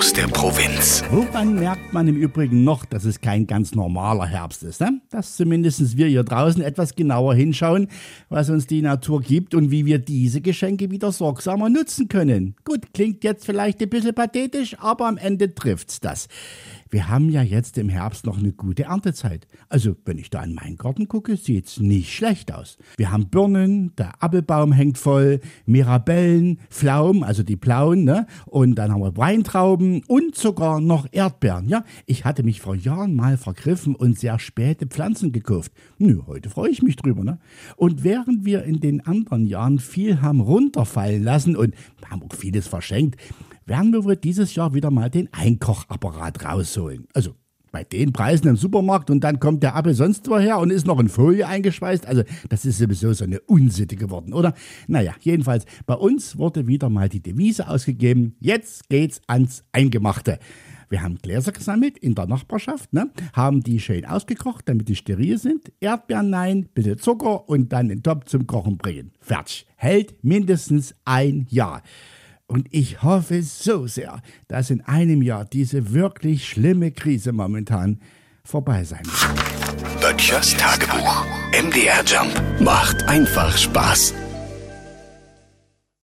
Aus der Provinz. Woran merkt man im Übrigen noch, dass es kein ganz normaler Herbst ist? Ne? Dass zumindest wir hier draußen etwas genauer hinschauen, was uns die Natur gibt und wie wir diese Geschenke wieder sorgsamer nutzen können. Gut, klingt jetzt vielleicht ein bisschen pathetisch, aber am Ende trifft's das. Wir haben ja jetzt im Herbst noch eine gute Erntezeit. Also, wenn ich da in meinen Garten gucke, sieht's nicht schlecht aus. Wir haben Birnen, der Apfelbaum hängt voll, Mirabellen, Pflaumen, also die blauen, ne? Und dann haben wir Weintrauben und sogar noch Erdbeeren. Ja, ich hatte mich vor Jahren mal vergriffen und sehr späte Pflanzen gekauft. Nö, heute freue ich mich drüber, ne? Und während wir in den anderen Jahren viel haben runterfallen lassen und haben auch vieles verschenkt, werden wir wohl dieses Jahr wieder mal den Einkochapparat rausholen. Also bei den Preisen im Supermarkt und dann kommt der Apfel sonst woher und ist noch in Folie eingeschweißt. Also das ist sowieso so eine Unsitte geworden, oder? Naja, jedenfalls, bei uns wurde wieder mal die Devise ausgegeben, jetzt geht's ans Eingemachte. Wir haben Gläser gesammelt in der Nachbarschaft, ne? haben die schön ausgekocht, damit die steril sind. Erdbeeren nein, bitte Zucker und dann den Topf zum Kochen bringen. Fertig. Hält mindestens ein Jahr. Und ich hoffe so sehr, dass in einem Jahr diese wirklich schlimme Krise momentan vorbei sein wird. Böttchers Tagebuch. MDR Jump macht einfach Spaß.